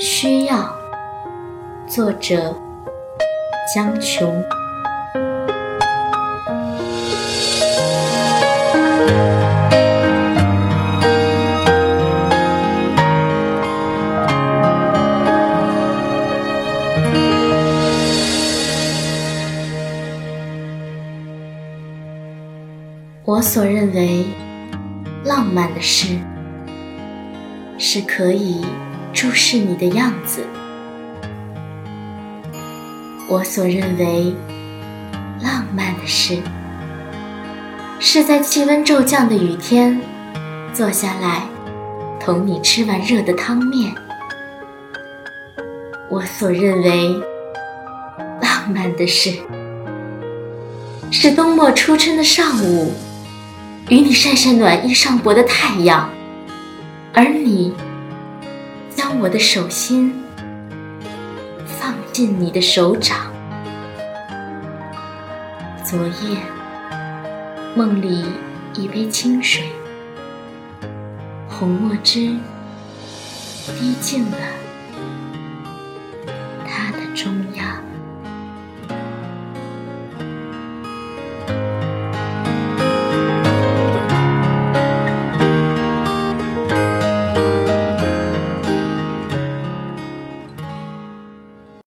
需要，作者江琼。我所认为浪漫的事，是可以注视你的样子；我所认为浪漫的事，是在气温骤降的雨天，坐下来同你吃完热的汤面；我所认为浪漫的事，是冬末初春的上午。与你晒晒暖意上薄的太阳，而你将我的手心放进你的手掌。昨夜梦里一杯清水，红墨汁滴进了它的中央。